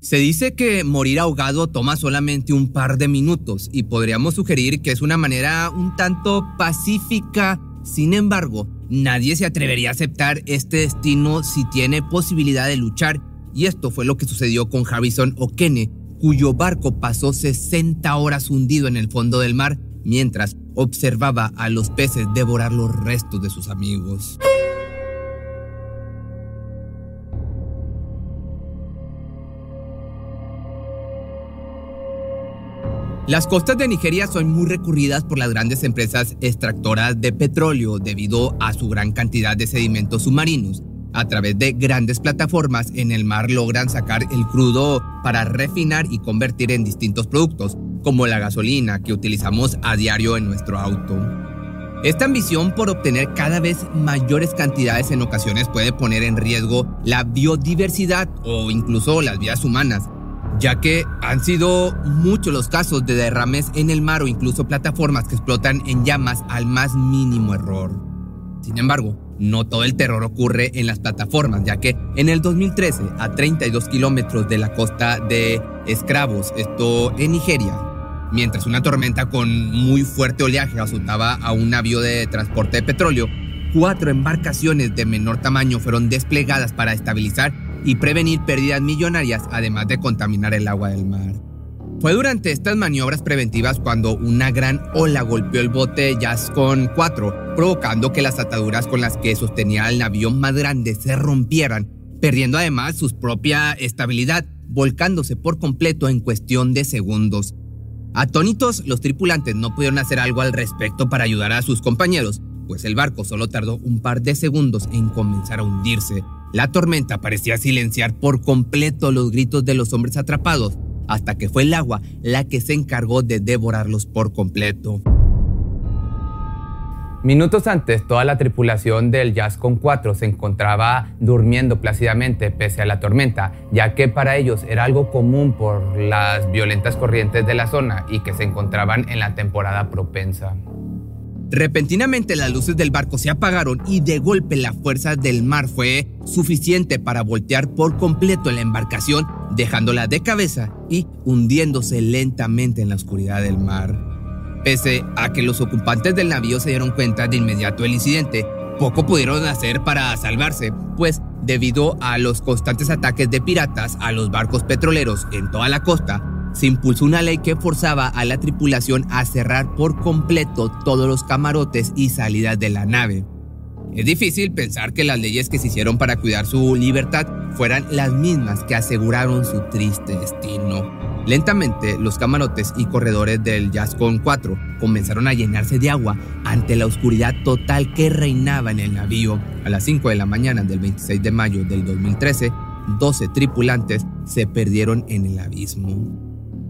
Se dice que morir ahogado toma solamente un par de minutos y podríamos sugerir que es una manera un tanto pacífica. Sin embargo, nadie se atrevería a aceptar este destino si tiene posibilidad de luchar y esto fue lo que sucedió con Harrison O'Kene, cuyo barco pasó 60 horas hundido en el fondo del mar mientras observaba a los peces devorar los restos de sus amigos. Las costas de Nigeria son muy recurridas por las grandes empresas extractoras de petróleo debido a su gran cantidad de sedimentos submarinos. A través de grandes plataformas en el mar logran sacar el crudo para refinar y convertir en distintos productos, como la gasolina que utilizamos a diario en nuestro auto. Esta ambición por obtener cada vez mayores cantidades en ocasiones puede poner en riesgo la biodiversidad o incluso las vidas humanas, ya que han sido muchos los casos de derrames en el mar o incluso plataformas que explotan en llamas al más mínimo error. Sin embargo, no todo el terror ocurre en las plataformas, ya que en el 2013, a 32 kilómetros de la costa de Escravos, esto en Nigeria, mientras una tormenta con muy fuerte oleaje azotaba a un navío de transporte de petróleo, cuatro embarcaciones de menor tamaño fueron desplegadas para estabilizar y prevenir pérdidas millonarias, además de contaminar el agua del mar. Fue durante estas maniobras preventivas cuando una gran ola golpeó el bote Jascon 4, provocando que las ataduras con las que sostenía el navío más grande se rompieran, perdiendo además su propia estabilidad, volcándose por completo en cuestión de segundos. Atónitos, los tripulantes no pudieron hacer algo al respecto para ayudar a sus compañeros, pues el barco solo tardó un par de segundos en comenzar a hundirse, la tormenta parecía silenciar por completo los gritos de los hombres atrapados, hasta que fue el agua la que se encargó de devorarlos por completo. Minutos antes, toda la tripulación del Jazz con 4 se encontraba durmiendo plácidamente pese a la tormenta, ya que para ellos era algo común por las violentas corrientes de la zona y que se encontraban en la temporada propensa. Repentinamente las luces del barco se apagaron y de golpe la fuerza del mar fue suficiente para voltear por completo la embarcación, dejándola de cabeza y hundiéndose lentamente en la oscuridad del mar. Pese a que los ocupantes del navío se dieron cuenta de inmediato del incidente, poco pudieron hacer para salvarse, pues debido a los constantes ataques de piratas a los barcos petroleros en toda la costa, se impulsó una ley que forzaba a la tripulación a cerrar por completo todos los camarotes y salidas de la nave. Es difícil pensar que las leyes que se hicieron para cuidar su libertad fueran las mismas que aseguraron su triste destino. Lentamente, los camarotes y corredores del Jascon 4 comenzaron a llenarse de agua ante la oscuridad total que reinaba en el navío. A las 5 de la mañana del 26 de mayo del 2013, 12 tripulantes se perdieron en el abismo.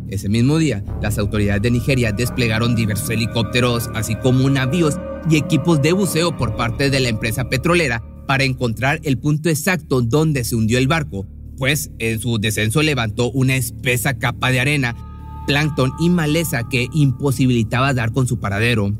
Ese mismo día, las autoridades de Nigeria desplegaron diversos helicópteros, así como navíos y equipos de buceo por parte de la empresa petrolera para encontrar el punto exacto donde se hundió el barco, pues en su descenso levantó una espesa capa de arena, plancton y maleza que imposibilitaba dar con su paradero.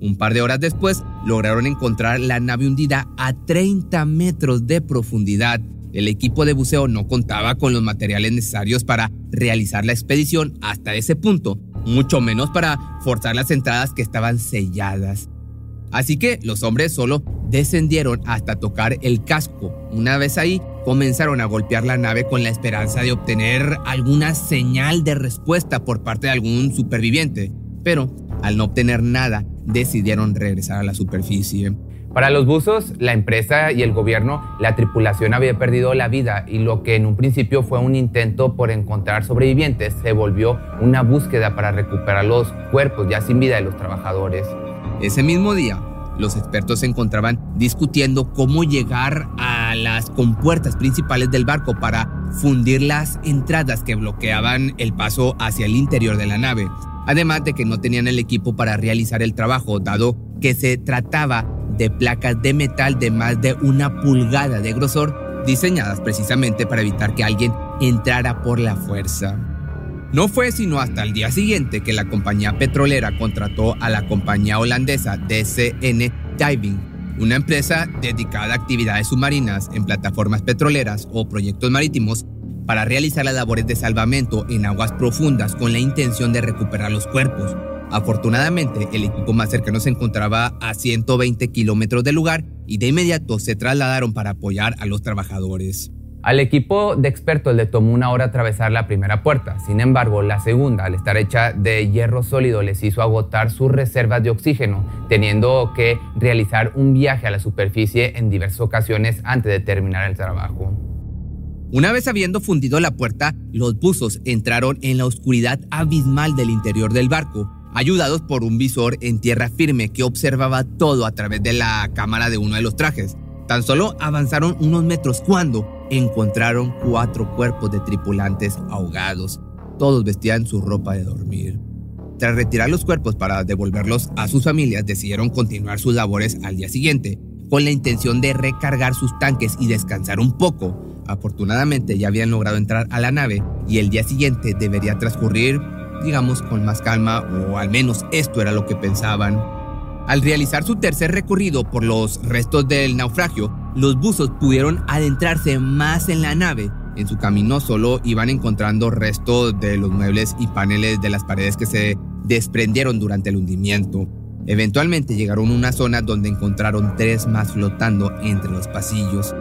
Un par de horas después, lograron encontrar la nave hundida a 30 metros de profundidad el equipo de buceo no contaba con los materiales necesarios para realizar la expedición hasta ese punto, mucho menos para forzar las entradas que estaban selladas. Así que los hombres solo descendieron hasta tocar el casco. Una vez ahí, comenzaron a golpear la nave con la esperanza de obtener alguna señal de respuesta por parte de algún superviviente. Pero, al no obtener nada, decidieron regresar a la superficie. Para los buzos, la empresa y el gobierno, la tripulación había perdido la vida y lo que en un principio fue un intento por encontrar sobrevivientes se volvió una búsqueda para recuperar los cuerpos ya sin vida de los trabajadores. Ese mismo día, los expertos se encontraban discutiendo cómo llegar a las compuertas principales del barco para fundir las entradas que bloqueaban el paso hacia el interior de la nave, además de que no tenían el equipo para realizar el trabajo, dado que se trataba de placas de metal de más de una pulgada de grosor, diseñadas precisamente para evitar que alguien entrara por la fuerza. No fue sino hasta el día siguiente que la compañía petrolera contrató a la compañía holandesa DCN Diving, una empresa dedicada a actividades submarinas en plataformas petroleras o proyectos marítimos para realizar las labores de salvamento en aguas profundas con la intención de recuperar los cuerpos. Afortunadamente, el equipo más cercano se encontraba a 120 kilómetros del lugar y de inmediato se trasladaron para apoyar a los trabajadores. Al equipo de expertos le tomó una hora atravesar la primera puerta. Sin embargo, la segunda, al estar hecha de hierro sólido, les hizo agotar sus reservas de oxígeno, teniendo que realizar un viaje a la superficie en diversas ocasiones antes de terminar el trabajo. Una vez habiendo fundido la puerta, los buzos entraron en la oscuridad abismal del interior del barco, ayudados por un visor en tierra firme que observaba todo a través de la cámara de uno de los trajes. Tan solo avanzaron unos metros cuando encontraron cuatro cuerpos de tripulantes ahogados. Todos vestían su ropa de dormir. Tras retirar los cuerpos para devolverlos a sus familias, decidieron continuar sus labores al día siguiente, con la intención de recargar sus tanques y descansar un poco. Afortunadamente ya habían logrado entrar a la nave y el día siguiente debería transcurrir, digamos, con más calma, o al menos esto era lo que pensaban. Al realizar su tercer recorrido por los restos del naufragio, los buzos pudieron adentrarse más en la nave. En su camino solo iban encontrando restos de los muebles y paneles de las paredes que se desprendieron durante el hundimiento. Eventualmente llegaron a una zona donde encontraron tres más flotando entre los pasillos.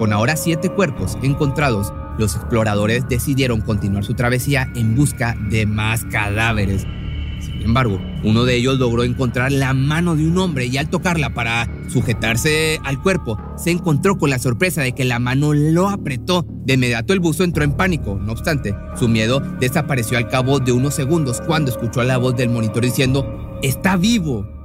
Con ahora siete cuerpos encontrados, los exploradores decidieron continuar su travesía en busca de más cadáveres sin embargo, uno de ellos logró encontrar la mano de un hombre y al tocarla para sujetarse al cuerpo, se encontró con la sorpresa de que la mano lo apretó. De inmediato el buzo entró en pánico. No obstante, su miedo desapareció al cabo de unos segundos cuando escuchó la voz del monitor diciendo, ¡Está vivo!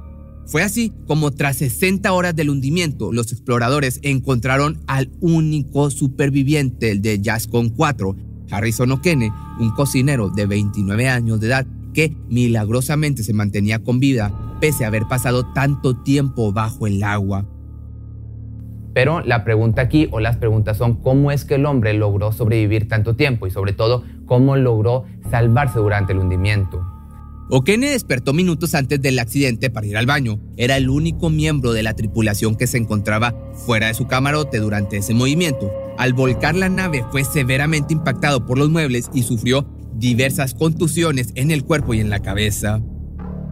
Fue así como tras 60 horas del hundimiento, los exploradores encontraron al único superviviente, de Jascon 4, Harrison O'Kene, un cocinero de 29 años de edad que milagrosamente se mantenía con vida pese a haber pasado tanto tiempo bajo el agua. Pero la pregunta aquí o las preguntas son cómo es que el hombre logró sobrevivir tanto tiempo y sobre todo cómo logró salvarse durante el hundimiento. O'Kene despertó minutos antes del accidente para ir al baño. Era el único miembro de la tripulación que se encontraba fuera de su camarote durante ese movimiento. Al volcar la nave fue severamente impactado por los muebles y sufrió diversas contusiones en el cuerpo y en la cabeza.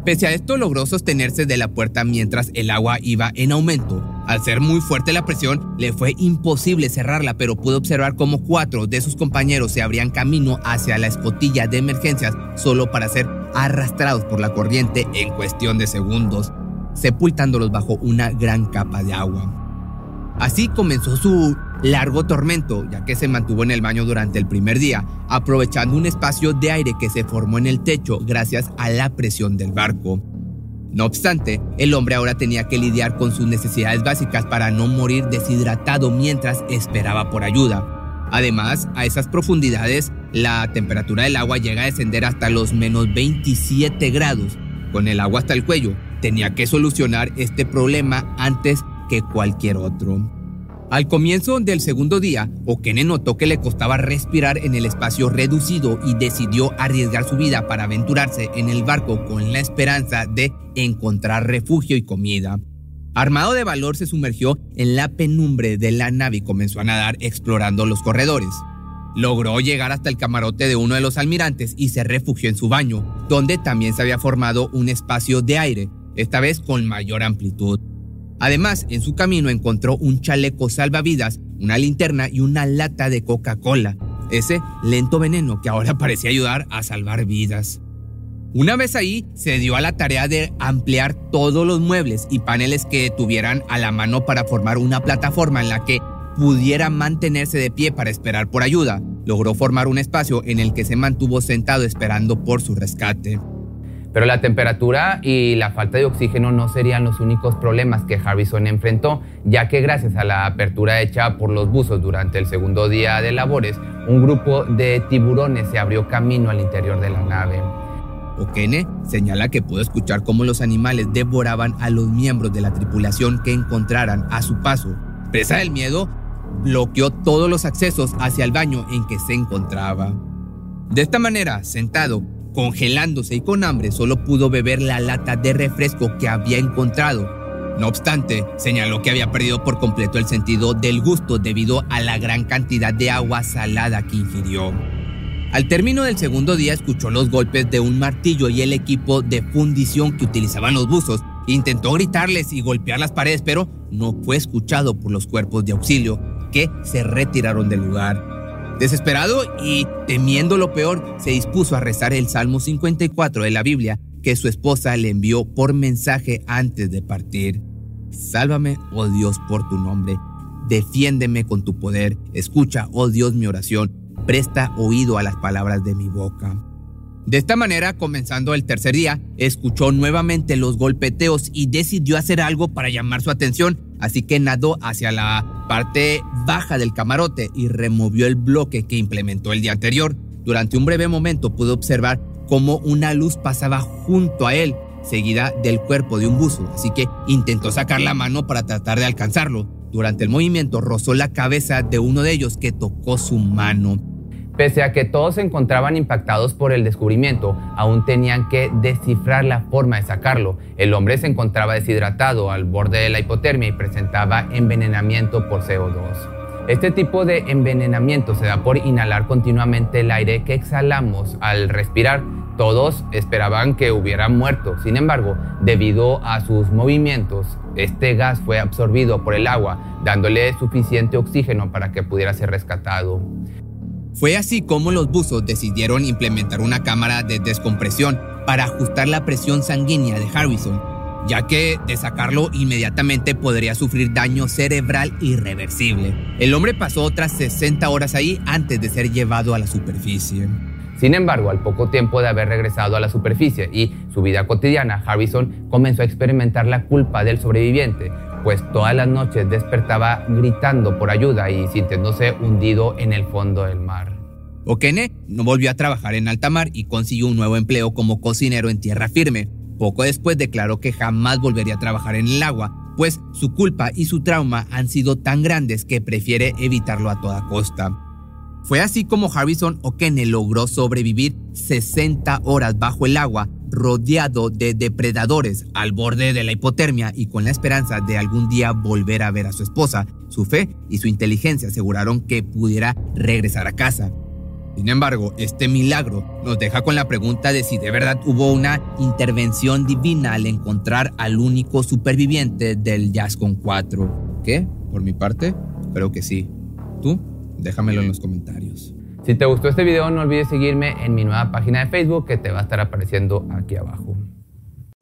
Pese a esto logró sostenerse de la puerta mientras el agua iba en aumento. Al ser muy fuerte la presión, le fue imposible cerrarla, pero pudo observar cómo cuatro de sus compañeros se abrían camino hacia la escotilla de emergencias solo para ser arrastrados por la corriente en cuestión de segundos, sepultándolos bajo una gran capa de agua. Así comenzó su largo tormento, ya que se mantuvo en el baño durante el primer día, aprovechando un espacio de aire que se formó en el techo gracias a la presión del barco. No obstante, el hombre ahora tenía que lidiar con sus necesidades básicas para no morir deshidratado mientras esperaba por ayuda. Además, a esas profundidades, la temperatura del agua llega a descender hasta los menos 27 grados. Con el agua hasta el cuello, tenía que solucionar este problema antes que cualquier otro. Al comienzo del segundo día, Okene notó que le costaba respirar en el espacio reducido y decidió arriesgar su vida para aventurarse en el barco con la esperanza de encontrar refugio y comida. Armado de valor se sumergió en la penumbre de la nave y comenzó a nadar explorando los corredores. Logró llegar hasta el camarote de uno de los almirantes y se refugió en su baño, donde también se había formado un espacio de aire, esta vez con mayor amplitud. Además, en su camino encontró un chaleco salvavidas, una linterna y una lata de Coca-Cola, ese lento veneno que ahora parecía ayudar a salvar vidas. Una vez ahí, se dio a la tarea de ampliar todos los muebles y paneles que tuvieran a la mano para formar una plataforma en la que pudiera mantenerse de pie para esperar por ayuda. Logró formar un espacio en el que se mantuvo sentado esperando por su rescate. Pero la temperatura y la falta de oxígeno no serían los únicos problemas que Harrison enfrentó, ya que gracias a la apertura hecha por los buzos durante el segundo día de labores, un grupo de tiburones se abrió camino al interior de la nave. Okene señala que pudo escuchar cómo los animales devoraban a los miembros de la tripulación que encontraran a su paso. Presa del miedo, bloqueó todos los accesos hacia el baño en que se encontraba. De esta manera, sentado, congelándose y con hambre, solo pudo beber la lata de refresco que había encontrado. No obstante, señaló que había perdido por completo el sentido del gusto debido a la gran cantidad de agua salada que ingirió. Al término del segundo día escuchó los golpes de un martillo y el equipo de fundición que utilizaban los buzos. Intentó gritarles y golpear las paredes, pero no fue escuchado por los cuerpos de auxilio que se retiraron del lugar. Desesperado y temiendo lo peor, se dispuso a rezar el Salmo 54 de la Biblia que su esposa le envió por mensaje antes de partir. Sálvame, oh Dios, por tu nombre. Defiéndeme con tu poder. Escucha, oh Dios, mi oración. Presta oído a las palabras de mi boca. De esta manera, comenzando el tercer día, escuchó nuevamente los golpeteos y decidió hacer algo para llamar su atención, así que nadó hacia la parte baja del camarote y removió el bloque que implementó el día anterior. Durante un breve momento pudo observar cómo una luz pasaba junto a él, seguida del cuerpo de un buzo, así que intentó sacar la mano para tratar de alcanzarlo. Durante el movimiento rozó la cabeza de uno de ellos que tocó su mano. Pese a que todos se encontraban impactados por el descubrimiento, aún tenían que descifrar la forma de sacarlo. El hombre se encontraba deshidratado al borde de la hipotermia y presentaba envenenamiento por CO2. Este tipo de envenenamiento se da por inhalar continuamente el aire que exhalamos al respirar. Todos esperaban que hubiera muerto, sin embargo, debido a sus movimientos, este gas fue absorbido por el agua, dándole suficiente oxígeno para que pudiera ser rescatado. Fue así como los buzos decidieron implementar una cámara de descompresión para ajustar la presión sanguínea de Harrison, ya que de sacarlo inmediatamente podría sufrir daño cerebral irreversible. El hombre pasó otras 60 horas ahí antes de ser llevado a la superficie. Sin embargo, al poco tiempo de haber regresado a la superficie y su vida cotidiana, Harrison comenzó a experimentar la culpa del sobreviviente, pues todas las noches despertaba gritando por ayuda y sintiéndose hundido en el fondo del mar. Okene no volvió a trabajar en alta mar y consiguió un nuevo empleo como cocinero en tierra firme. Poco después declaró que jamás volvería a trabajar en el agua, pues su culpa y su trauma han sido tan grandes que prefiere evitarlo a toda costa. Fue así como Harrison Okene logró sobrevivir 60 horas bajo el agua rodeado de depredadores al borde de la hipotermia y con la esperanza de algún día volver a ver a su esposa, su fe y su inteligencia aseguraron que pudiera regresar a casa. Sin embargo, este milagro nos deja con la pregunta de si de verdad hubo una intervención divina al encontrar al único superviviente del Jazz con 4. ¿Qué? Por mi parte, creo que sí. ¿Tú? Déjamelo en los comentarios. Si te gustó este video, no olvides seguirme en mi nueva página de Facebook que te va a estar apareciendo aquí abajo.